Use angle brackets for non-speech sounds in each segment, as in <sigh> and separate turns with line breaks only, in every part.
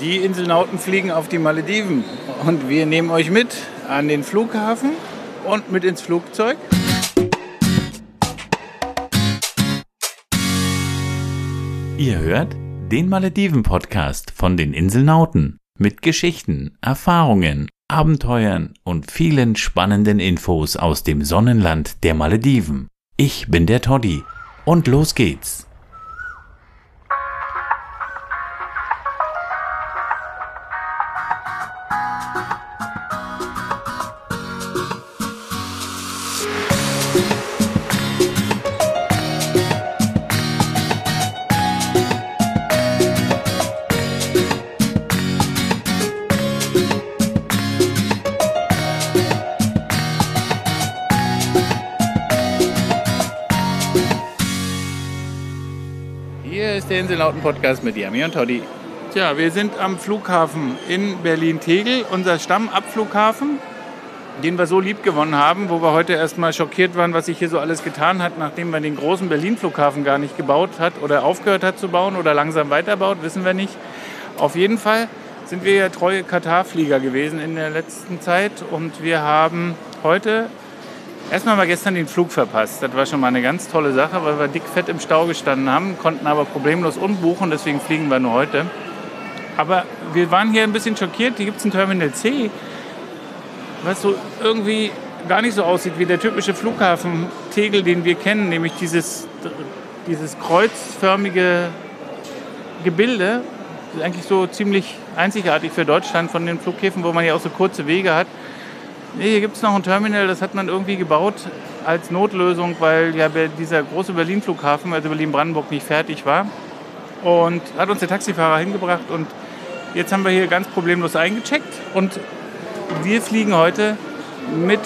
Die Inselnauten fliegen auf die Malediven und wir nehmen euch mit an den Flughafen und mit ins Flugzeug.
Ihr hört den Malediven-Podcast von den Inselnauten mit Geschichten, Erfahrungen, Abenteuern und vielen spannenden Infos aus dem Sonnenland der Malediven. Ich bin der Toddy und los geht's.
Inselnauten-Podcast mit Yami und Toddy. Tja, wir sind am Flughafen in Berlin-Tegel, unser Stammabflughafen, den wir so lieb gewonnen haben, wo wir heute erstmal schockiert waren, was sich hier so alles getan hat, nachdem man den großen Berlin-Flughafen gar nicht gebaut hat oder aufgehört hat zu bauen oder langsam weiterbaut, wissen wir nicht. Auf jeden Fall sind wir ja treue Katar-Flieger gewesen in der letzten Zeit und wir haben heute Erstmal haben wir gestern den Flug verpasst. Das war schon mal eine ganz tolle Sache, weil wir dick fett im Stau gestanden haben, konnten aber problemlos umbuchen, deswegen fliegen wir nur heute. Aber wir waren hier ein bisschen schockiert. Hier gibt es ein Terminal C, was so irgendwie gar nicht so aussieht wie der typische Flughafen Tegel, den wir kennen, nämlich dieses, dieses kreuzförmige Gebilde. Das ist eigentlich so ziemlich einzigartig für Deutschland von den Flughäfen, wo man ja auch so kurze Wege hat. Nee, hier gibt es noch ein Terminal, das hat man irgendwie gebaut als Notlösung, weil ja dieser große Berlin-Flughafen, also Berlin-Brandenburg, nicht fertig war. Und hat uns der Taxifahrer hingebracht und jetzt haben wir hier ganz problemlos eingecheckt und wir fliegen heute mit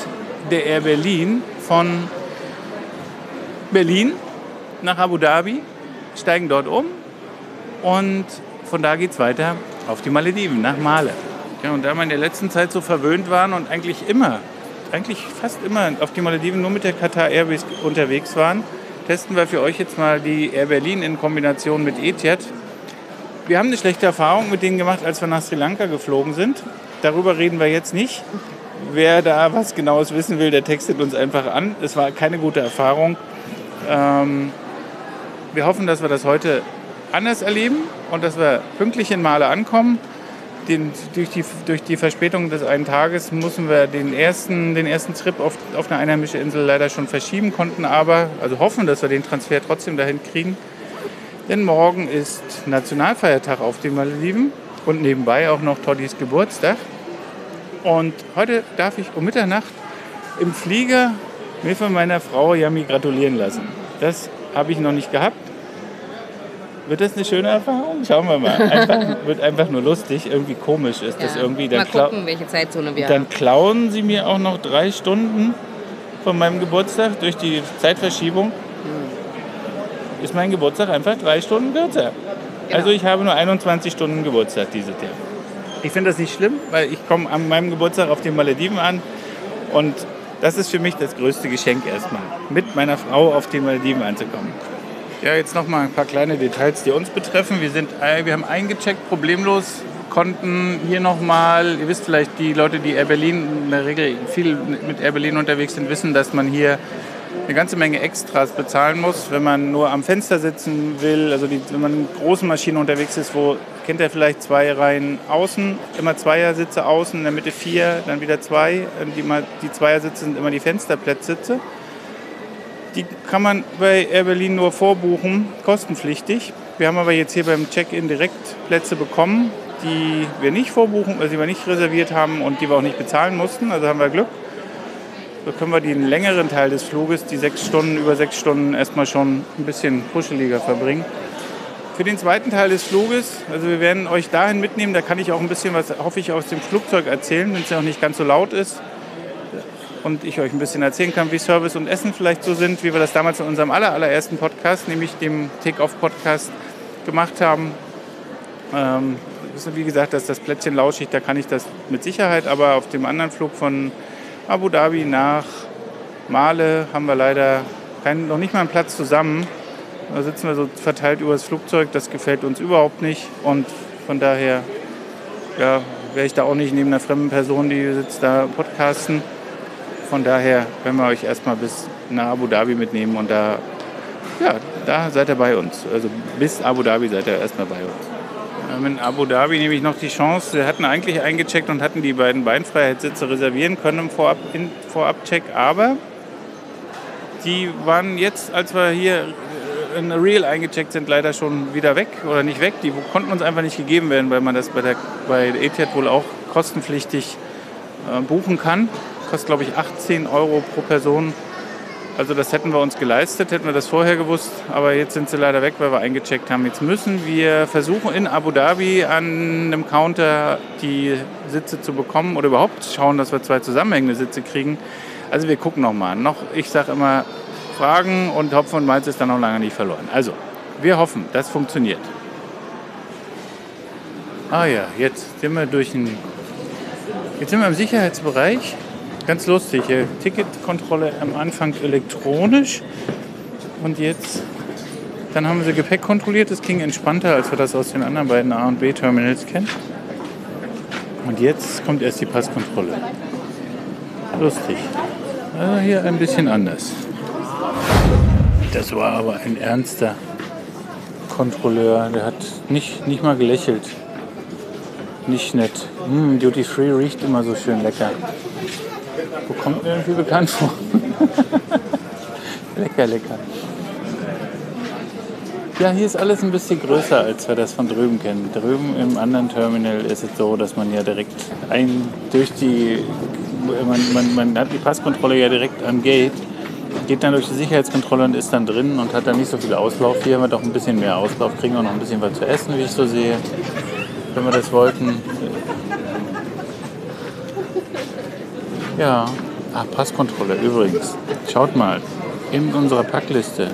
der Air Berlin von Berlin nach Abu Dhabi, steigen dort um und von da geht es weiter auf die Malediven, nach Male. Ja, und da wir in der letzten Zeit so verwöhnt waren und eigentlich immer, eigentlich fast immer auf die Malediven nur mit der Qatar Airways unterwegs waren, testen wir für euch jetzt mal die Air Berlin in Kombination mit Etihad. Wir haben eine schlechte Erfahrung mit denen gemacht, als wir nach Sri Lanka geflogen sind. Darüber reden wir jetzt nicht. Wer da was Genaues wissen will, der textet uns einfach an. Es war keine gute Erfahrung. Ähm, wir hoffen, dass wir das heute anders erleben und dass wir pünktlich in Male ankommen. Den, durch, die, durch die Verspätung des einen Tages mussten wir den ersten, den ersten Trip auf, auf eine einheimische Insel leider schon verschieben, konnten aber, also hoffen, dass wir den Transfer trotzdem dahin kriegen. Denn morgen ist Nationalfeiertag auf den Malediven und nebenbei auch noch Toddys Geburtstag. Und heute darf ich um Mitternacht im Flieger mir von meiner Frau Yami gratulieren lassen. Das habe ich noch nicht gehabt. Wird das eine schöne Erfahrung? Schauen wir mal. Einfach, <laughs> wird einfach nur lustig. Irgendwie komisch ist das
Ja.
irgendwie.
Mal
Dann, klau
gucken, welche Zeitzone wir
dann
haben.
klauen sie mir auch noch drei Stunden von meinem Geburtstag durch die Zeitverschiebung. Ist mein Geburtstag einfach drei Stunden kürzer.
Genau.
Also ich habe nur 21 Stunden Geburtstag dieses Jahr. Ich finde das nicht schlimm, weil ich komme an meinem Geburtstag auf den Malediven an und das ist für mich das größte Geschenk erstmal, mit meiner Frau auf den Malediven anzukommen. Ja, jetzt noch mal ein paar kleine Details, die uns betreffen. Wir, sind, äh, wir haben eingecheckt, problemlos, konnten hier noch mal, ihr wisst vielleicht, die Leute, die Air Berlin in der Regel viel mit Air Berlin unterwegs sind, wissen, dass man hier eine ganze Menge Extras bezahlen muss, wenn man nur am Fenster sitzen will. Also die, wenn man in großen Maschinen unterwegs ist, wo kennt ihr vielleicht zwei Reihen außen, immer Zweiersitze außen, in der Mitte vier, dann wieder zwei. Die, die Zweiersitze sind immer die Fensterplätzsitze. Die kann man bei Air Berlin nur vorbuchen, kostenpflichtig. Wir haben aber jetzt hier beim Check-in direkt Plätze bekommen, die wir nicht vorbuchen, also die wir nicht reserviert haben und die wir auch nicht bezahlen mussten. Also haben wir Glück. So können wir den längeren Teil des Fluges, die sechs Stunden, über sechs Stunden, erstmal schon ein bisschen kuscheliger verbringen. Für den zweiten Teil des Fluges, also wir werden euch dahin mitnehmen, da kann ich auch ein bisschen was, hoffe ich, aus dem Flugzeug erzählen, wenn es ja auch nicht ganz so laut ist. Und ich euch ein bisschen erzählen kann, wie Service und Essen vielleicht so sind, wie wir das damals in unserem aller, allerersten Podcast, nämlich dem Take-Off-Podcast, gemacht haben. Ähm, wie gesagt, das ist das Plätzchen lauschig, da kann ich das mit Sicherheit, aber auf dem anderen Flug von Abu Dhabi nach Male haben wir leider kein, noch nicht mal einen Platz zusammen. Da sitzen wir so verteilt über das Flugzeug, das gefällt uns überhaupt nicht. Und Von daher ja, wäre ich da auch nicht neben einer fremden Person, die sitzt da podcasten. Von daher werden wir euch erstmal bis nach Abu Dhabi mitnehmen und da, ja, da seid ihr bei uns. Also bis Abu Dhabi seid ihr erstmal bei uns. In Abu Dhabi nehme ich noch die Chance. Wir hatten eigentlich eingecheckt und hatten die beiden Beinfreiheitssitze reservieren können im Vorab, in, Vorabcheck, aber die waren jetzt, als wir hier in Real eingecheckt sind, leider schon wieder weg oder nicht weg. Die konnten uns einfach nicht gegeben werden, weil man das bei, der, bei Etihad wohl auch kostenpflichtig äh, buchen kann. Kostet, glaube ich, 18 Euro pro Person. Also das hätten wir uns geleistet, hätten wir das vorher gewusst, aber jetzt sind sie leider weg, weil wir eingecheckt haben. Jetzt müssen wir versuchen, in Abu Dhabi an einem Counter die Sitze zu bekommen oder überhaupt schauen, dass wir zwei zusammenhängende Sitze kriegen. Also wir gucken nochmal. Noch, ich sage immer, Fragen und Hopfen und Malz ist dann noch lange nicht verloren. Also, wir hoffen, das funktioniert. Ah ja, jetzt sind wir durch den. Jetzt sind wir im Sicherheitsbereich. Ganz lustig. Hier. Ticketkontrolle am Anfang elektronisch. Und jetzt. Dann haben wir Gepäck kontrolliert. Das ging entspannter, als wir das aus den anderen beiden A- und B-Terminals kennen. Und jetzt kommt erst die Passkontrolle. Lustig. Also hier ein bisschen anders. Das war aber ein ernster Kontrolleur. Der hat nicht, nicht mal gelächelt. Nicht nett. Mm, Duty Free riecht immer so schön lecker. Wo kommt mir irgendwie bekannt vor? <laughs> lecker, lecker. Ja, hier ist alles ein bisschen größer, als wir das von drüben kennen. Drüben im anderen Terminal ist es so, dass man ja direkt ein durch die man, man, man hat die Passkontrolle ja direkt am Gate geht dann durch die Sicherheitskontrolle und ist dann drin und hat dann nicht so viel Auslauf. Hier haben wir doch ein bisschen mehr Auslauf, kriegen wir noch ein bisschen was zu essen, wie ich so sehe, wenn wir das wollten. Ja, ah, Passkontrolle übrigens. Schaut mal, in unserer Packliste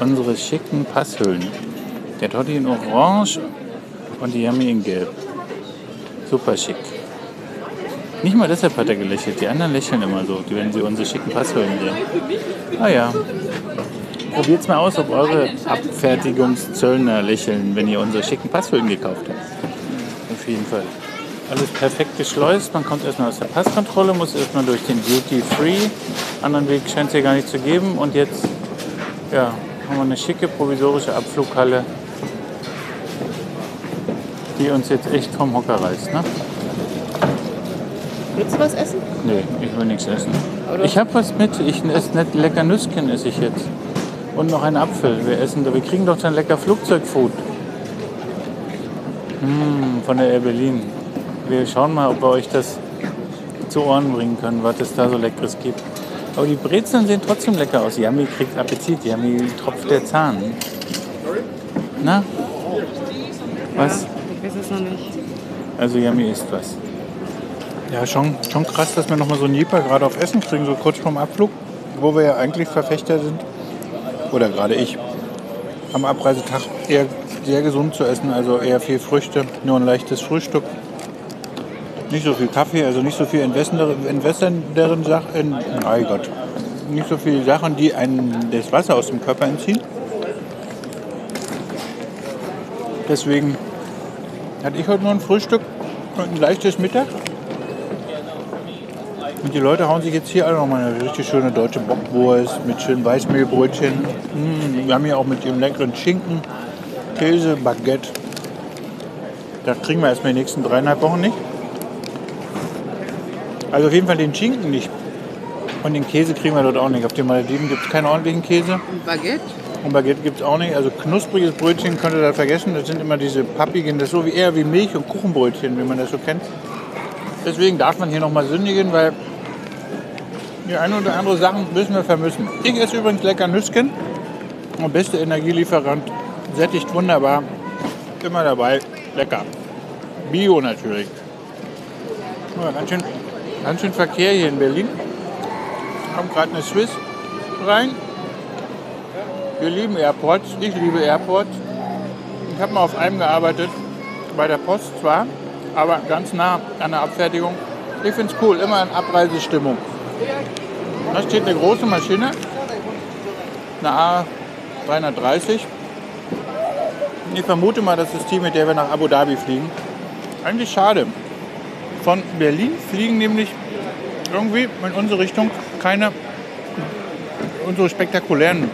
unsere schicken Passhüllen. Der Totti in Orange und die Yummy in Gelb. Super schick. Nicht mal deshalb hat er gelächelt. Die anderen lächeln immer so, wenn sie unsere schicken Passhüllen sehen. Ah ja. Probiert's mal aus, ob eure Abfertigungszöllner lächeln, wenn ihr unsere schicken Passhüllen gekauft habt. Auf jeden Fall. Alles perfekt geschleust. Man kommt erstmal aus der Passkontrolle, muss erstmal durch den Duty Free. Anderen Weg scheint es hier gar nicht zu geben. Und jetzt ja, haben wir eine schicke provisorische Abflughalle, die uns jetzt echt vom Hocker reißt. Ne?
Willst du was essen?
Nee, ich will nichts essen.
Oder?
Ich habe was mit. Ich esse nicht lecker Nüsschen esse ich jetzt. Und noch einen Apfel. Wir essen, wir kriegen doch dann lecker Flugzeugfood. Hm, von der Air Berlin. Wir schauen mal, ob wir euch das zu Ohren bringen können, was es da so Leckeres gibt. Aber die Brezeln sehen trotzdem lecker aus. Yami kriegt Appetit. Yami tropft der Zahn. Na? Was?
Ich weiß es noch nicht.
Also Yami isst was. Ja, schon, schon krass, dass wir nochmal so einen Jeeper gerade auf Essen kriegen, so kurz vorm Abflug, wo wir ja eigentlich Verfechter sind, oder gerade ich, am Abreisetag eher sehr gesund zu essen, also eher viel Früchte, nur ein leichtes Frühstück. Nicht so viel Kaffee, also nicht so viel entwässernderen Sachen, oh Gott, nicht so viele Sachen, die einen das Wasser aus dem Körper entziehen. Deswegen hatte ich heute nur ein Frühstück und ein leichtes Mittag. Und die Leute hauen sich jetzt hier alle nochmal eine richtig schöne deutsche Bockwurst mit schönen Weißmehlbrötchen. Mm, wir haben hier auch mit ihrem leckeren Schinken, Käse, Baguette. Das kriegen wir erstmal die nächsten dreieinhalb Wochen nicht. Also auf jeden Fall den Schinken nicht. Und den Käse kriegen wir dort auch nicht. Auf den Malediven gibt es keinen ordentlichen Käse.
Und Baguette?
Und Baguette gibt es auch nicht. Also knuspriges Brötchen könnt ihr da vergessen. Das sind immer diese pappigen, das ist so wie eher wie Milch- und Kuchenbrötchen, wie man das so kennt. Deswegen darf man hier nochmal sündigen, weil die eine oder andere Sachen müssen wir vermissen. Ich esse übrigens lecker Nüsschen. Der beste Energielieferant. Sättigt wunderbar. Immer dabei. Lecker. Bio natürlich. Ja, ganz, schön, ganz schön Verkehr hier in Berlin. Kommt gerade eine Swiss rein. Wir lieben Airports. Ich liebe Airports. Ich habe mal auf einem gearbeitet. Bei der Post zwar, aber ganz nah an der Abfertigung. Ich finde es cool. Immer in Abreisestimmung. Da steht eine große Maschine, eine A330. Ich vermute mal, das ist die, mit der wir nach Abu Dhabi fliegen. eigentlich schade. Von Berlin fliegen nämlich irgendwie in unsere Richtung keine unsere spektakulären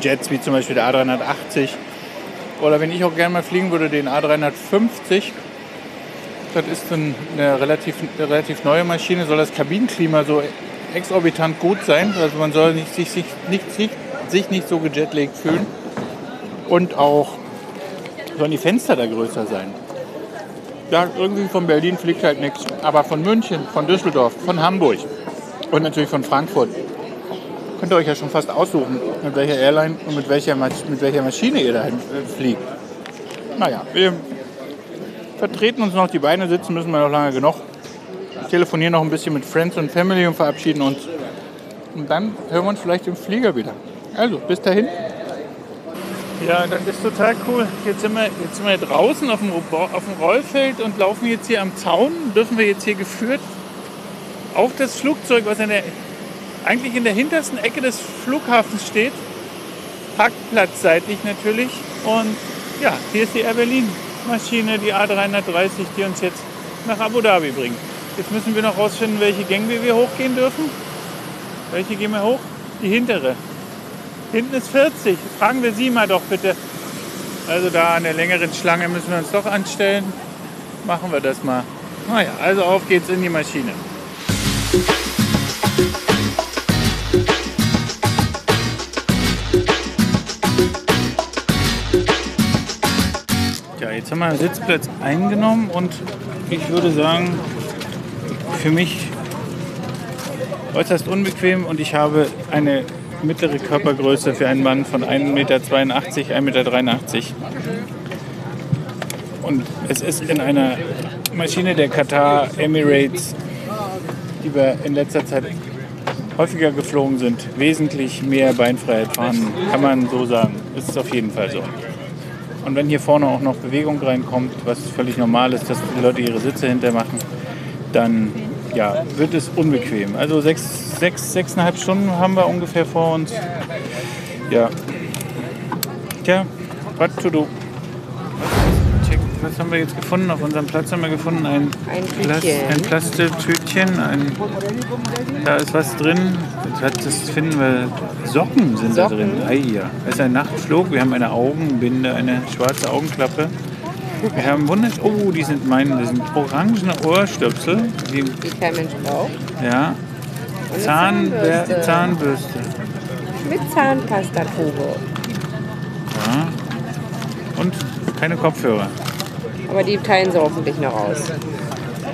Jets, wie zum Beispiel der A380. Oder wenn ich auch gerne mal fliegen würde, den A350. Das ist eine relativ, eine relativ neue Maschine, soll das Kabinenklima so exorbitant gut sein. Also man soll nicht, sich, sich, nicht, sich, sich nicht so gejetlegt fühlen. Und auch sollen die Fenster da größer sein. Ja, irgendwie von Berlin fliegt halt nichts. Aber von München, von Düsseldorf, von Hamburg und natürlich von Frankfurt könnt ihr euch ja schon fast aussuchen, mit welcher Airline und mit welcher, mit welcher Maschine ihr dahin äh, fliegt. Naja, wir vertreten uns noch die Beine, sitzen müssen wir noch lange genug. Telefonieren noch ein bisschen mit Friends und Family und verabschieden uns. Und dann hören wir uns vielleicht im Flieger wieder. Also, bis dahin. Ja, das ist total cool. Jetzt sind wir, jetzt sind wir draußen auf dem, auf dem Rollfeld und laufen jetzt hier am Zaun. Dürfen wir jetzt hier geführt auf das Flugzeug, was in der eigentlich in der hintersten Ecke des Flughafens steht. Parkplatzseitig natürlich. Und ja, hier ist die Air Berlin Maschine, die A330, die uns jetzt nach Abu Dhabi bringt. Jetzt müssen wir noch rausfinden, welche Gänge wir hochgehen dürfen. Welche gehen wir hoch? Die hintere. Hinten ist 40. Fragen wir Sie mal doch bitte. Also da an der längeren Schlange müssen wir uns doch anstellen. Machen wir das mal. Naja, also auf geht's in die Maschine. Jetzt haben wir einen Sitzplatz eingenommen und ich würde sagen, für mich äußerst unbequem und ich habe eine mittlere Körpergröße für einen Mann von 1,82 Meter, 1,83 Meter. Und es ist in einer Maschine der Qatar Emirates, die wir in letzter Zeit häufiger geflogen sind, wesentlich mehr Beinfreiheit vorhanden. Kann man so sagen. Ist auf jeden Fall so. Und wenn hier vorne auch noch Bewegung reinkommt, was völlig normal ist, dass die Leute ihre Sitze hintermachen, dann ja, wird es unbequem. Also sechs, sechs, sechseinhalb Stunden haben wir ungefähr vor uns. Ja. Tja, what to do? Was haben wir jetzt gefunden? Auf unserem Platz haben wir gefunden ein,
Ein
Plast, ein Plastetütchen. Ein, da ist was drin. Das finden wir. Socken sind da
Socken?
drin. Ei, ja. Das ist ein Nachtflug. Wir haben eine Augenbinde, eine schwarze Augenklappe. Wir haben wundert. Oh, die sind meine. Das sind orangene Ohrstöpsel. Die,
die kein Mensch braucht.
ja.
Und.
Zahnbürste.
Zahnbürste. Mit Zahnpastatube.
Ja. Und keine Kopfhörer.
Aber die teilen sie hoffentlich noch aus.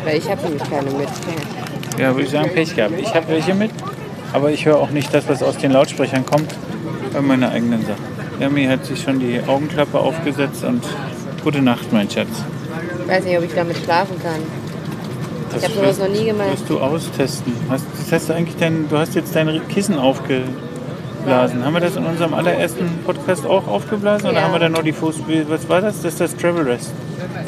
Weil ich habe nämlich keine mit.
Ja, würde ich sagen, Pech gehabt. Ich habe welche mit, aber ich höre auch nicht das, was aus den Lautsprechern kommt, bei meiner eigenen Sache. Yami hat sich schon die Augenklappe aufgesetzt und gute Nacht, mein Schatz.
Ich weiß nicht, ob ich damit schlafen kann.
Das
Ich habe sowas noch nie gemacht.
wirst du austesten. Hast, das hast du eigentlich dein, du hast jetzt dein Kissen aufgeblasen. Haben wir das in unserem allerersten Podcast auch aufgeblasen oder
Ja.
haben wir da nur die Fuß... Was war das? Das ist das Travel Rest.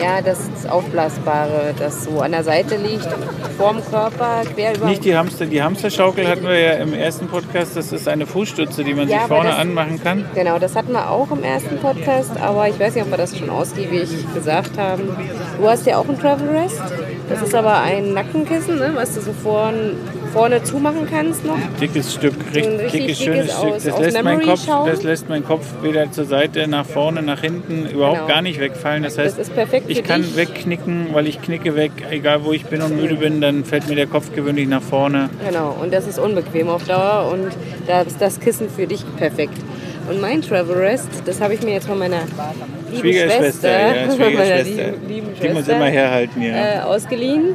Ja, das ist Aufblasbare, das so an der Seite liegt, vorm Körper, quer über.
Nicht die Hamster. Die Hamsterschaukel hatten wir ja im ersten Podcast. Das ist eine Fußstütze, die man
Ja,
sich vorne
das-
anmachen kann.
Genau, das hatten wir auch im ersten Podcast, aber ich weiß nicht, ob wir das schon ausgiebig gesagt haben. Du hast ja auch ein Travel Rest. Das ist aber ein Nackenkissen, ne, was du so vorn, vorne zumachen kannst noch.
dickes Stück, richtig,
richtig
dickes, schönes Stück.
aus-
Das
aus
lässt, mein
Memory
Kopf, das lässt mein Kopf weder zur Seite, nach vorne, nach hinten überhaupt
Genau.
gar nicht wegfallen. Das heißt,
Das
ich kann
dich.
wegknicken, weil ich knicke weg, egal wo ich bin und müde bin, dann fällt mir der Kopf gewöhnlich nach vorne.
Genau, und das ist unbequem auf Dauer und da ist das Kissen für dich perfekt. Und mein Travel Rest, das habe ich mir jetzt von meiner lieben
Schwiegerschwester,
Schwester,
ja, <laughs>
von meiner
Schwiegerschwester.
lieben, lieben
Die muss
Schwester,
immer herhalten, ja.
äh, ausgeliehen.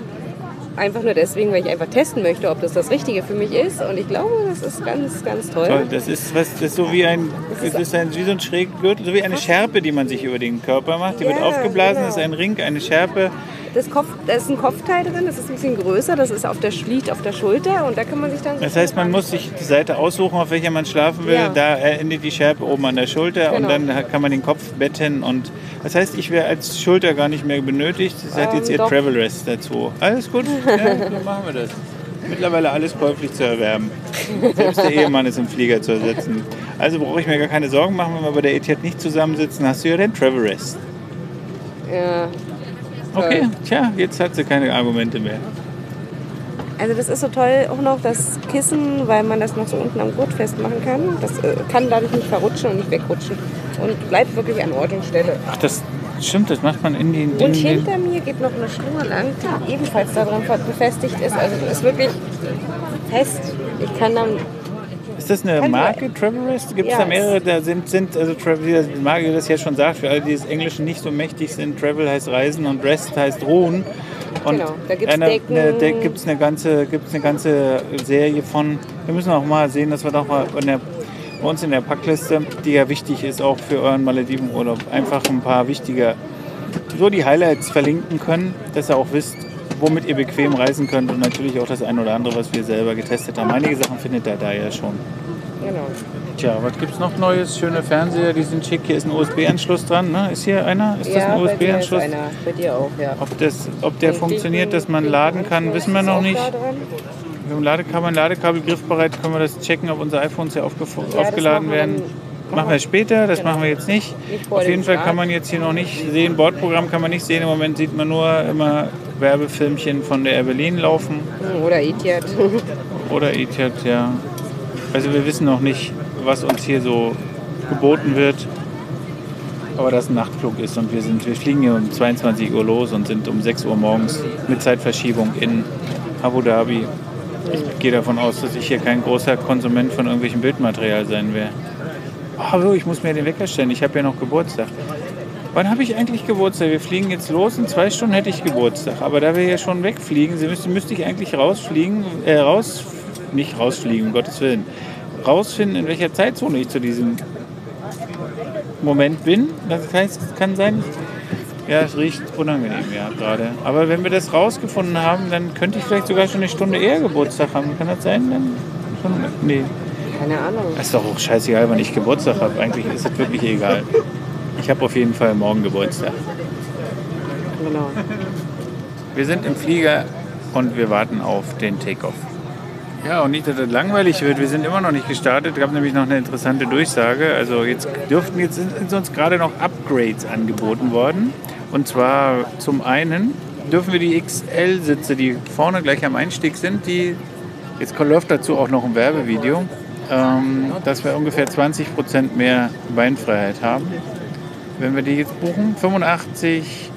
Einfach nur deswegen, weil ich einfach testen möchte, ob das das Richtige für mich ist. Und ich glaube, das ist ganz, ganz toll.
Toll, das ist was, das ist so wie ein, das ist ein, wie so ein Schräggürtel, so wie eine Schärpe, die man sich über den Körper macht. Die wird
Ja,
aufgeblasen,
genau.
das ist ein Ring, eine Schärpe.
Das Kopf, da ist ein Kopfteil drin, das ist ein bisschen größer, das ist auf der, liegt auf der Schulter und da kann man sich dann...
Das heißt, man muss sich die Seite aussuchen, auf welcher man schlafen will.
Ja.
Da endet die Schärpe oben an der Schulter und
Genau.
dann kann man den Kopf betten. Und das heißt, ich wäre als Schulter gar nicht mehr benötigt. Das hat
Ähm,
jetzt ihr
doch.
Travel Rest dazu. Alles gut, <laughs> ja, so machen wir das. Mittlerweile alles käuflich zu erwerben. Selbst der Ehemann ist im Flieger zu ersetzen. Also brauche ich mir gar keine Sorgen machen, wenn wir bei der Etihad nicht zusammensitzen, hast du ja den Travel Rest.
Ja.
Okay, tja, jetzt hat sie keine Argumente mehr.
Also das ist so toll auch noch das Kissen, weil man das noch so unten am Gurt festmachen kann. Das äh, kann dadurch nicht verrutschen und nicht wegrutschen und bleibt wirklich an Ort und Stelle.
Ach, das stimmt, das macht man in den... In
Und
den
hinter mir geht noch eine Schnur lang, die ebenfalls daran befestigt ist. Also das ist wirklich fest. Ich kann dann
ist das eine Marke, Travel Rest? Gibt es
Ja,
da mehrere? Da sind, sind also Travel, wie die Marke das ja schon sagt, für alle, die das Englische nicht so mächtig sind, Travel heißt Reisen und Rest heißt Ruhen. Und
Genau, da
eine,
Decken.
eine, gibt es eine, ganze- gibt's eine ganze Serie von. Wir müssen auch mal sehen, dass wir doch mal in der, bei uns in der Packliste, die ja wichtig ist auch für euren Maledivenurlaub, einfach ein paar wichtige, so die Highlights verlinken können, dass ihr auch wisst, womit ihr bequem reisen könnt und natürlich auch das ein oder andere, was wir selber getestet haben. Einige Sachen findet ihr da ja schon.
genau.
Tja, was gibt's noch Neues? Schöne Fernseher, die sind schick. Hier ist ein USB-Anschluss dran. Ne? Ist hier einer? Ist das
ja,
ein
bei dir
USB-Anschluss?
einer. Bei dir auch, ja.
Ob, das, ob der funktioniert, dass man laden kann, wissen wir noch nicht. Mit dem Ladekabel, Ladekabel griffbereit, können wir das checken, ob unsere iPhones hier aufgef-
das
aufgeladen
wir
werden. Machen wir später, das machen wir jetzt nicht.
Nicht
Auf jeden Fall
Start.
kann man jetzt hier noch nicht sehen, Bordprogramm kann man nicht sehen. Im Moment sieht man nur immer Werbefilmchen von der Air Berlin laufen.
Oder Etihad. <laughs>
Oder Etihad, ja. Also wir wissen noch nicht, was uns hier so geboten wird. Aber dass ein Nachtflug ist und wir sind, wir fliegen hier um 22 Uhr los und sind um 6 Uhr morgens mit Zeitverschiebung in Abu Dhabi. Ich gehe davon aus, dass ich hier kein großer Konsument von irgendwelchem Bildmaterial sein werde. Aber ich muss mir den Wecker stellen, ich habe ja noch Geburtstag. Wann habe ich eigentlich Geburtstag? Wir fliegen jetzt los, in zwei Stunden hätte ich Geburtstag. Aber da wir ja schon wegfliegen, müsste, müsste ich eigentlich rausfliegen, äh, raus, nicht rausfliegen, um Gottes Willen, rausfinden, in welcher Zeitzone ich zu diesem Moment bin. Das heißt, es kann sein, ja, es riecht unangenehm, ja, gerade. Aber wenn wir das rausgefunden haben, dann könnte ich vielleicht sogar schon eine Stunde eher Geburtstag haben. Kann das sein? Dann schon, nee.
Keine Ahnung.
Das ist doch auch scheißegal, wann ich Geburtstag habe. Eigentlich ist es wirklich egal. Ich habe auf jeden Fall morgen Geburtstag.
Genau.
Wir sind im Flieger und wir warten auf den Takeoff. Ja, und nicht, dass das langweilig wird. Wir sind immer noch nicht gestartet. Es gab nämlich noch eine interessante Durchsage. Also jetzt dürften jetzt sind uns gerade noch Upgrades angeboten worden. Und zwar zum einen dürfen wir die XL-Sitze, die vorne gleich am Einstieg sind, die jetzt läuft dazu auch noch ein Werbevideo, ähm, dass wir ungefähr 20% mehr Beinfreiheit haben. Wenn wir die jetzt buchen, 85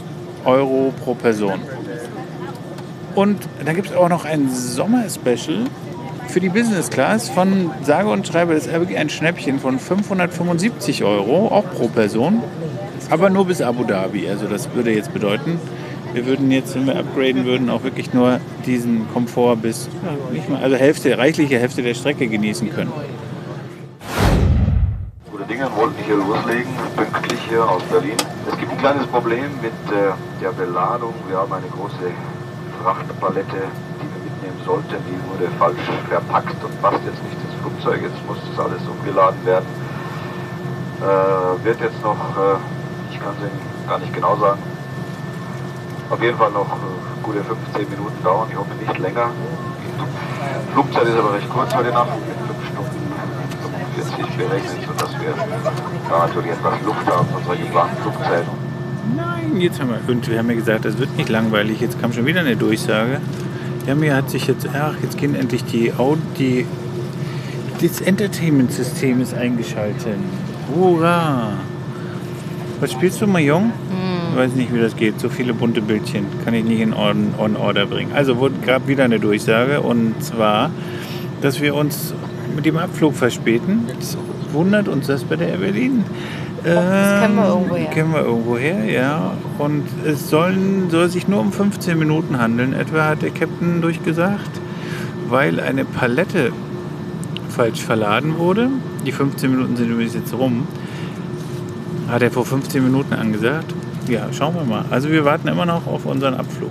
Euro pro Person. Und dann gibt es auch noch ein Sommer-Special für die Business Class von sage und schreibe, das ist wirklich ein Schnäppchen von 575 Euro, auch pro Person. Aber nur bis Abu Dhabi. Also das würde jetzt bedeuten, wir würden jetzt, wenn wir upgraden würden, auch wirklich nur diesen Komfort bis, nicht mal, also Hälfte, reichliche Hälfte der Strecke genießen können.
Gute Dinge wollten hier loslegen, pünktlich hier aus Berlin. Es gibt ein kleines Problem mit äh, der Beladung. Wir haben eine große Frachtpalette, die wir mitnehmen sollten. Die wurde falsch verpackt und passt jetzt nicht ins Flugzeug. Jetzt muss das alles umgeladen werden. Äh, wird jetzt noch, äh, ich kann es Ihnen gar nicht genau sagen, auf jeden Fall noch äh, gute 15 Minuten dauern. Ich hoffe nicht länger. Die Flugzeit ist aber recht kurz heute Nacht mit 5 Stunden 45 berechnet, sodass wir da natürlich etwas Luft haben von unserer geplanten Flugzeit.
Nein, jetzt haben wir, und wir haben ja gesagt, das wird nicht langweilig. Jetzt kam schon wieder eine Durchsage. Ja, mir hat sich jetzt, ach, jetzt gehen endlich die, die das Entertainment-System ist eingeschaltet. Hurra! Was spielst du, Mahjong? Ich weiß nicht, wie das geht. So viele bunte Bildchen kann ich nicht in on, on Order bringen. Also wurde gerade wieder eine Durchsage und zwar, dass wir uns mit dem Abflug verspäten. Das wundert uns das bei der Air Berlin.
das kennen wir irgendwoher.
Kennen wir irgendwoher, ja. Und es sollen, soll sich nur um 15 Minuten handeln, etwa hat der Captain durchgesagt, weil eine Palette falsch verladen wurde. Die 15 Minuten sind übrigens jetzt rum. Hat er vor 15 Minuten angesagt. Ja, schauen wir mal. Also wir warten immer noch auf unseren Abflug.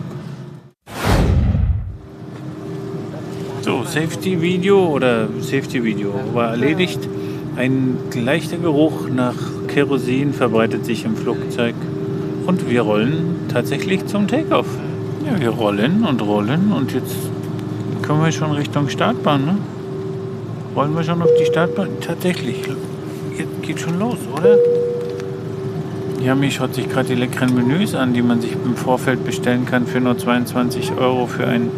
So, Safety Video oder Safety Video war erledigt. Ein leichter Geruch nach Kerosin verbreitet sich im Flugzeug und wir rollen tatsächlich zum Takeoff. Ja, wir rollen und rollen und jetzt kommen wir schon Richtung Startbahn, ne? Rollen wir schon auf die Startbahn? Tatsächlich. Jetzt geht schon los, oder? Yami schaut sich gerade die leckeren Menüs an, die man sich im Vorfeld bestellen kann für nur 22 Euro für ein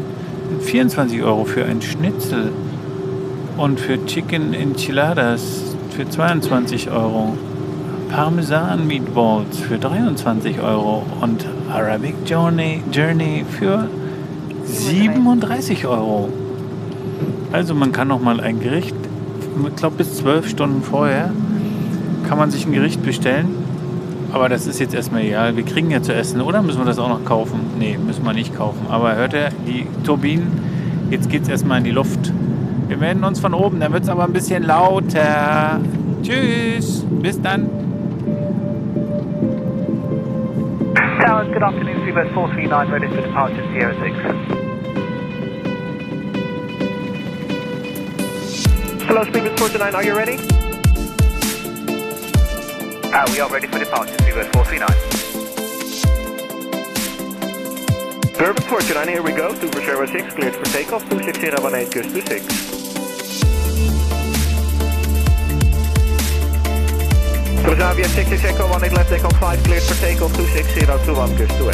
24 Euro für ein Schnitzel und für Chicken Enchiladas für 22 Euro. Parmesan Meatballs für 23 Euro und Arabic Journey, Journey für 37 Euro. Also man kann noch mal ein Gericht, ich glaube bis 12 Stunden vorher, kann man sich ein Gericht bestellen. Aber das ist jetzt erstmal egal. Wir kriegen ja zu essen. Oder müssen wir das auch noch kaufen? Nee, müssen wir nicht kaufen. Aber hört ihr, die Turbinen, jetzt geht es erstmal in die Luft. Wir melden uns von oben, dann wird es aber ein bisschen lauter. Tschüss, bis dann.
Afternoon, Seabird 439, ready for departure Sierra 6. Hello, Speedbird 429, are you ready? Uh, we are ready for departure, Seabird 439. Bourbon 429, here we go, Super Sierra 6, cleared for takeoff, 26018, Gus 26. Transavia 66 Echo 18 left Echo 5 cleared for takeoff 26021 Gus 28.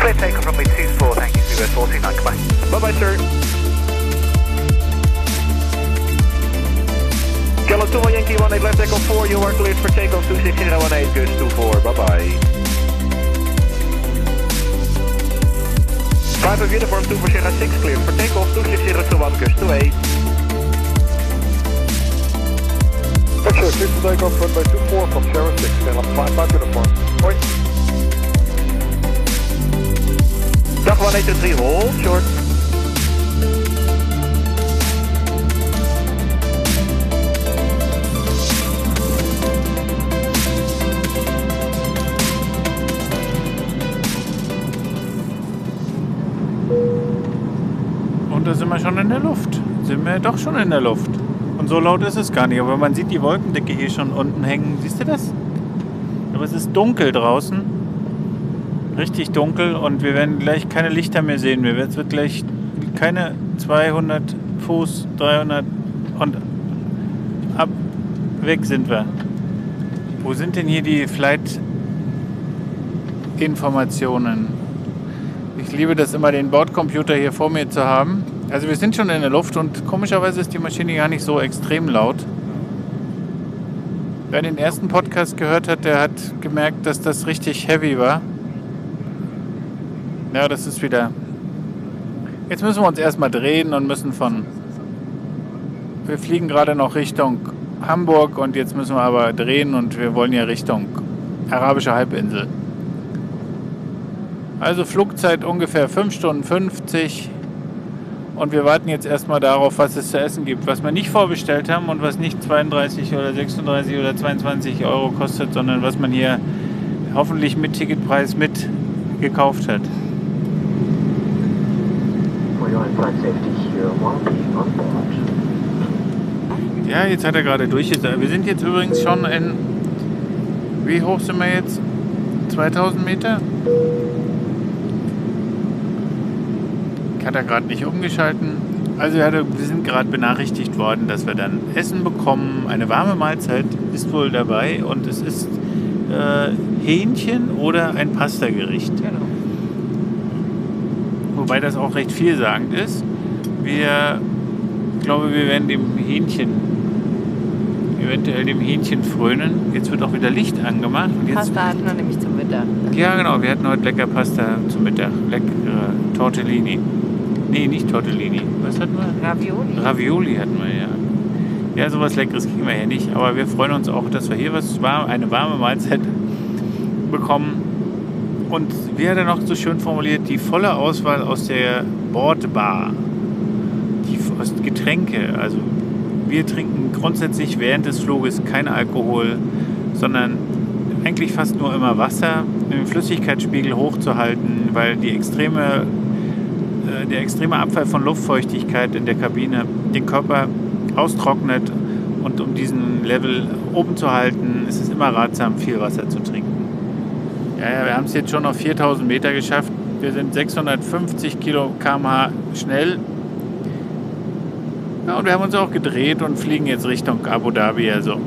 Clear takeoff from 24, thank you, US 49, goodbye. Bye bye sir. 2 Yankee 18 left Echo 4, you are cleared for takeoff 26018 Gus 24, bye bye. 5 of uniform 2 for Sierra 6 cleared for takeoff 26021 Gus 28.
Roger, clear to take off runway 24 from Sierra 6, stand up 5 5 uniform. Hoi.
Dag 183, hold short.
Da sind wir schon in der Luft. Sind wir doch schon in der Luft. Und so laut ist es gar nicht. Aber man sieht die Wolkendecke hier schon unten hängen. Siehst du das? Aber es ist dunkel draußen. Richtig dunkel. Und wir werden gleich keine Lichter mehr sehen. Wir werden- wird gleich keine 200 Fuß, 300 und ab weg sind wir. Wo sind denn hier die Flight-Informationen? Ich liebe das immer, den Bordcomputer hier vor mir zu haben. Also wir sind schon in der Luft und komischerweise ist die Maschine gar nicht so extrem laut. Wer den ersten Podcast gehört hat, der hat gemerkt, dass das richtig heavy war. Ja, das ist wieder... Jetzt müssen wir uns erstmal drehen und müssen von... Wir fliegen gerade noch Richtung Hamburg und jetzt müssen wir aber drehen und wir wollen ja Richtung Arabische Halbinsel. Also Flugzeit ungefähr 5 Stunden 50. Und wir warten jetzt erstmal darauf, was es zu essen gibt. Was wir nicht vorbestellt haben und was nicht 32 oder 36 oder 22 Euro kostet, sondern was man hier hoffentlich mit Ticketpreis mit gekauft hat. Ja, jetzt hat er gerade durchgesagt. Wir sind jetzt übrigens schon in. Wie hoch sind wir jetzt? 2000 Meter? Hat er gerade nicht umgeschalten. Also er wir sind gerade benachrichtigt worden, dass wir dann Essen bekommen. Eine warme Mahlzeit ist wohl dabei und es ist äh, Hähnchen oder ein Pastagericht.
Genau.
Wobei das auch recht vielsagend ist. Wir, ich glaube, wir werden dem Hähnchen, eventuell dem Hähnchen frönen. Jetzt wird auch wieder Licht angemacht. Und jetzt,
Pasta hatten wir nämlich zum Mittag.
Ja, genau. Wir hatten heute lecker Pasta zum Mittag. Leckere Tortellini. Nee, nicht Tortellini. Was hatten wir?
Ravioli.
Ravioli hatten wir, ja. Ja, sowas Leckeres kriegen wir ja nicht. Aber wir freuen uns auch, dass wir hier was warm, eine warme Mahlzeit bekommen. Und wie hat er noch so schön formuliert, die volle Auswahl aus der Bordbar. Die aus Getränke. Also wir trinken grundsätzlich während des Fluges kein Alkohol, sondern eigentlich fast nur immer Wasser, den Flüssigkeitsspiegel hochzuhalten, weil die extreme der extreme Abfall von Luftfeuchtigkeit in der Kabine den Körper austrocknet und um diesen Level oben zu halten, ist es immer ratsam, viel Wasser zu trinken. Ja, ja wir haben es jetzt schon auf 4000 Meter geschafft. Wir sind 650 Kilo km/h schnell. Ja, und wir haben uns auch gedreht und fliegen jetzt Richtung Abu Dhabi. Also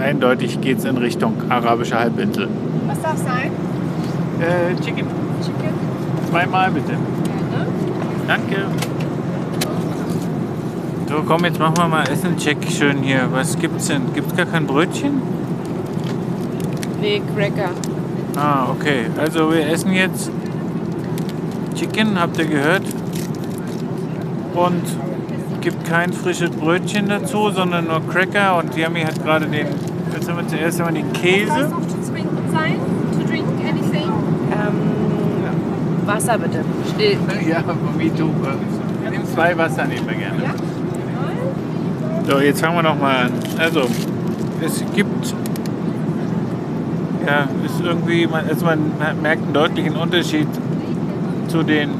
eindeutig geht es in Richtung arabische Halbinsel.
Was darf sein?
Äh, Chicken.
Chicken?
Zweimal bitte. Danke. So, komm, jetzt machen wir mal Essen-Check schön hier. Was gibt's denn? Gibt's gar kein Brötchen?
Nee, Cracker.
Ah, okay. Also wir essen jetzt Chicken, habt ihr gehört? Und gibt kein frisches Brötchen dazu, sondern nur Cracker. Und Yami hat gerade den, jetzt haben wir zuerst einmal den Käse.
noch zu trinken sein? To drink anything?
Ähm, Wasser bitte. Still.
Ja, me too. Nimm zwei Wasser nehmen wir gerne. So, jetzt fangen wir noch mal an. Also, es gibt, ja, ist irgendwie, man, also man merkt einen deutlichen Unterschied zu den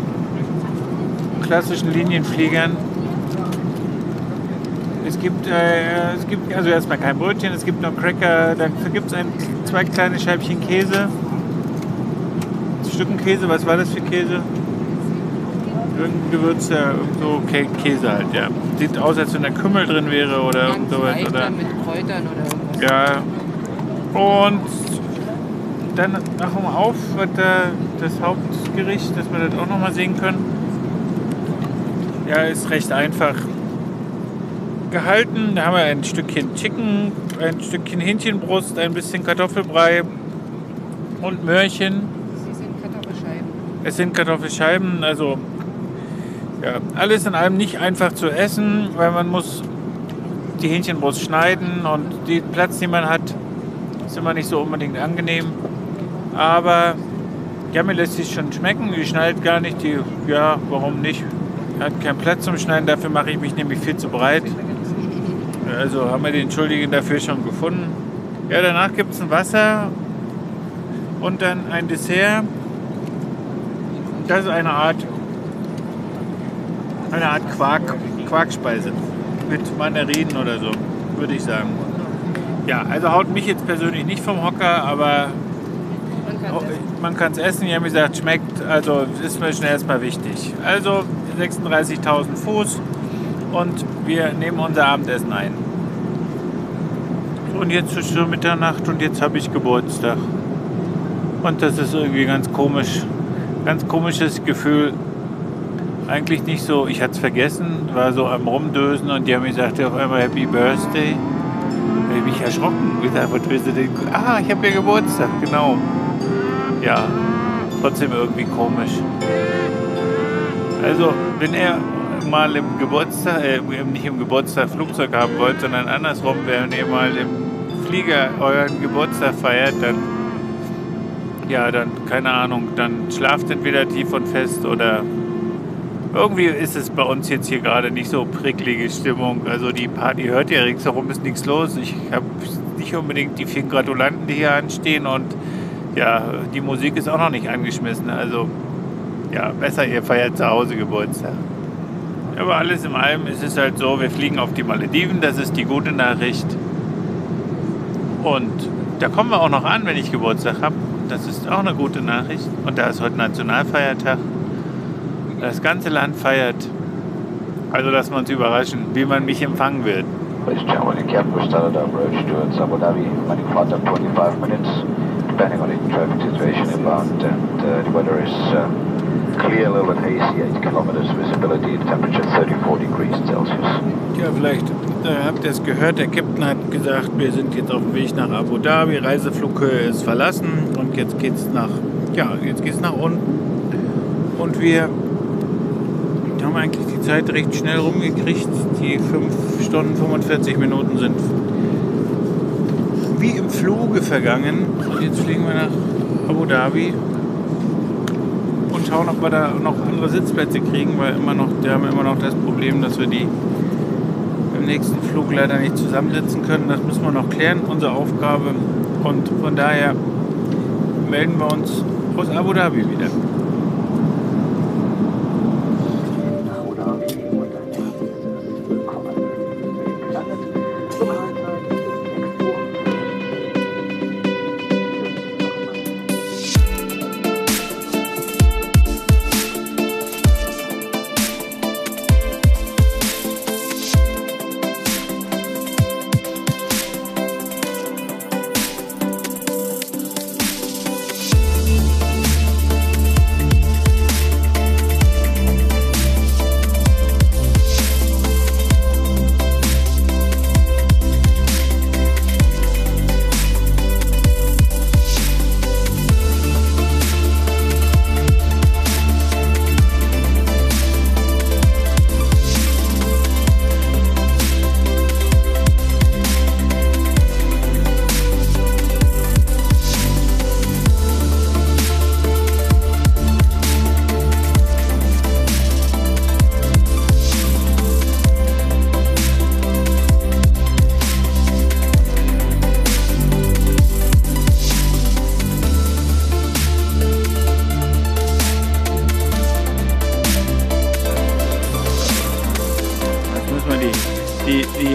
klassischen Linienfliegern. Es gibt, äh, es gibt also erstmal kein Brötchen, es gibt nur Cracker, dann gibt es ein, zwei kleine Scheibchen Käse, Stücken Käse, was war das für Käse? Irgendein Gewürz, ja, so Kä- Käse halt, ja. Sieht aus, als wenn da Kümmel drin wäre oder irgend sowas. Oder,
mit Kräutern oder irgendwas.
ja. Und dann machen wir auf, wird da das Hauptgericht, dass wir das auch nochmal sehen können. Ja, ist recht einfach gehalten. Da haben wir ein Stückchen Chicken, ein Stückchen Hähnchenbrust, ein bisschen Kartoffelbrei und Möhrchen. Es sind Kartoffelscheiben, also ja, alles in allem nicht einfach zu essen, weil man muss die Hähnchenbrust schneiden und den Platz, den man hat, ist immer nicht so unbedingt angenehm. Aber ja, mir lässt sich schon schmecken. Die schneidet gar nicht. Die, ja, warum nicht? Hat keinen Platz zum Schneiden. Dafür mache ich mich nämlich viel zu breit. Also haben wir den Schuldigen dafür schon gefunden. Ja, danach gibt es ein Wasser und dann ein Dessert. Das ist eine Art, eine Art Quark, Quarkspeise mit Mandarinen oder so, würde ich sagen. Ja, also haut mich jetzt persönlich nicht vom Hocker, aber
Man kann
oh, es essen. Die haben gesagt, schmeckt, also ist mir schon erstmal wichtig. Also 36.000 Fuß und wir nehmen unser Abendessen ein. Und jetzt ist schon Mitternacht und jetzt habe ich Geburtstag. Und das ist irgendwie ganz komisch. Ganz komisches Gefühl. Eigentlich nicht so, ich hatte es vergessen, war so am Rumdösen und die haben gesagt, auf einmal Happy Birthday. Da habe ich mich erschrocken und gesagt, was willst du denn? Ah, ich habe ja Geburtstag, genau. Ja, trotzdem irgendwie komisch. Also, wenn er mal im Geburtstag, äh, nicht im Geburtstag Flugzeug haben wollt, sondern andersrum, wenn ihr mal im Flieger euren Geburtstag feiert, dann ja, dann, keine Ahnung, dann schlaft entweder tief und fest oder irgendwie ist es bei uns jetzt hier gerade nicht so prickelige Stimmung. Also die Party hört ihr ringsherum, ist nichts los. Ich habe nicht unbedingt die vielen Gratulanten, die hier anstehen und ja, die Musik ist auch noch nicht angeschmissen. Also ja, besser ihr feiert zu Hause Geburtstag. Aber alles in allem ist es halt so, wir fliegen auf die Malediven, das ist die gute Nachricht. Und da kommen wir auch noch an, wenn ich Geburtstag habe. Das ist auch eine gute Nachricht. Und da ist heute Nationalfeiertag. Das ganze Land feiert. Also lassen wir uns überraschen, wie man mich empfangen wird.
Ladies and gentlemen, the captain started our approach towards Abu Dhabi, running flight up 25 minutes, depending on the traffic situation inbound, and uh, the weather is uh, clear, a little bit hazy, 8 kilometers visibility, temperature 34 degrees Celsius.
Ja, vielleicht äh, habt ihr es gehört, der Captain hat gesagt, wir sind jetzt auf dem Weg nach Abu Dhabi, Reiseflughöhe ist verlassen und jetzt geht's nach, ja, nach unten. Und wir haben eigentlich die Zeit recht schnell rumgekriegt. Die 5 Stunden 45 Minuten sind wie im Fluge vergangen. Und jetzt fliegen wir nach Abu Dhabi und schauen, ob wir da noch andere Sitzplätze kriegen, weil immer noch, wir haben immer noch das Problem, dass wir die im nächsten Flug leider nicht zusammensitzen können. Das müssen wir noch klären, unsere Aufgabe. Und von daher melden wir uns aus Abu Dhabi wieder.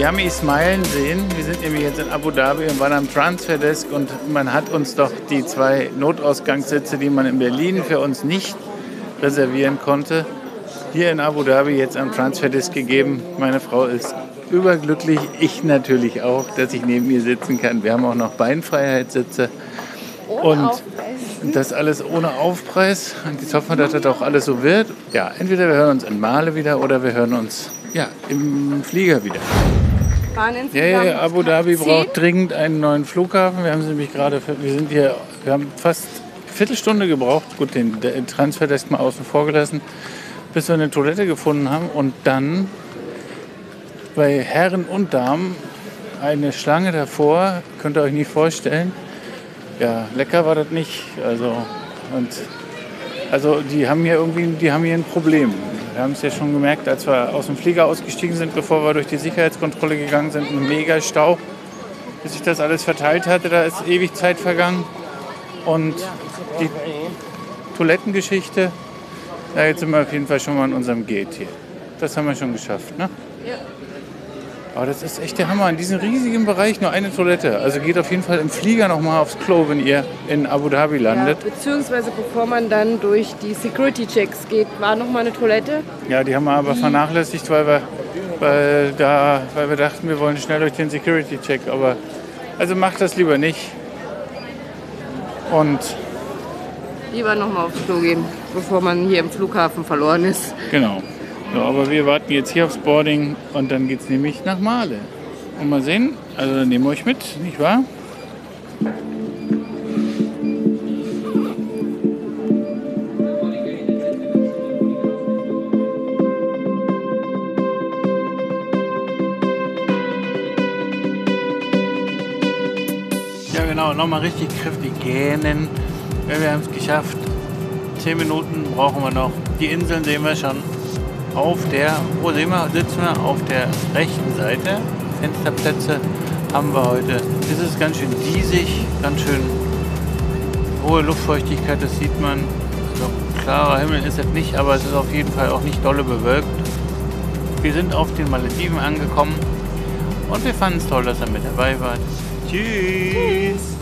Yummy smilen sehen. Wir sind nämlich jetzt in Abu Dhabi und waren am Transfer Desk und man hat uns doch die zwei Notausgangssitze, die man in Berlin für uns nicht reservieren konnte, hier in Abu Dhabi jetzt am Transfer Desk gegeben. Meine Frau ist überglücklich, ich natürlich auch, dass ich neben ihr sitzen kann. Wir haben auch noch Beinfreiheitssitze. Und das alles ohne Aufpreis. Und jetzt hoffen wir, dass das auch alles so wird. Ja, entweder wir hören uns in Male wieder oder wir hören uns ja, im Flieger wieder.
Waren
Ja, ja, Abu Dhabi braucht dringend einen neuen Flughafen. Wir haben sie nämlich gerade, wir sind hier, wir haben fast eine Viertelstunde gebraucht, gut, den, Transfer erst mal außen vor gelassen, bis wir eine Toilette gefunden haben und dann bei Herren und Damen eine Schlange davor, könnt ihr euch nicht vorstellen. Ja, lecker war das nicht. Also, und, also die haben hier irgendwie, die haben hier ein Problem. Wir haben es ja schon gemerkt, als wir aus dem Flieger ausgestiegen sind, bevor wir durch die Sicherheitskontrolle gegangen sind, ein mega Stau. Bis sich das alles verteilt hatte, da ist ewig Zeit vergangen. Und die Toilettengeschichte, ja, jetzt sind wir auf jeden Fall schon mal an unserem Gate hier. Das haben wir schon geschafft, ne?
Ja.
Aber das ist echt der Hammer. In diesem riesigen Bereich nur eine Toilette. Also geht auf jeden Fall im Flieger noch mal aufs Klo, wenn ihr in Abu Dhabi
Ja,
landet.
beziehungsweise bevor man dann durch die Security-Checks geht, war noch mal eine Toilette.
Ja, die haben wir aber vernachlässigt, weil wir, weil, da, weil wir dachten, wir wollen schnell durch den Security-Check. Aber also macht das lieber nicht. Und
Lieber noch mal aufs Klo gehen, bevor man hier im Flughafen verloren ist.
genau. So, aber wir warten jetzt hier aufs Boarding und dann geht es nämlich nach Male. Und mal sehen, also dann nehmen wir euch mit, nicht wahr? Ja genau, nochmal richtig kräftig gähnen. Wir haben es geschafft. Zehn Minuten brauchen wir noch. Die Inseln sehen wir schon auf der, wo sehen wir, sitzen wir? Auf der rechten Seite. Fensterplätze haben wir heute. Es ist ganz schön diesig, ganz schön hohe Luftfeuchtigkeit, das sieht man. Also klarer Himmel ist es nicht, aber es ist auf jeden Fall auch nicht dolle bewölkt. Wir sind auf den Malediven angekommen und wir fanden es toll, dass er mit dabei war. Tschüss.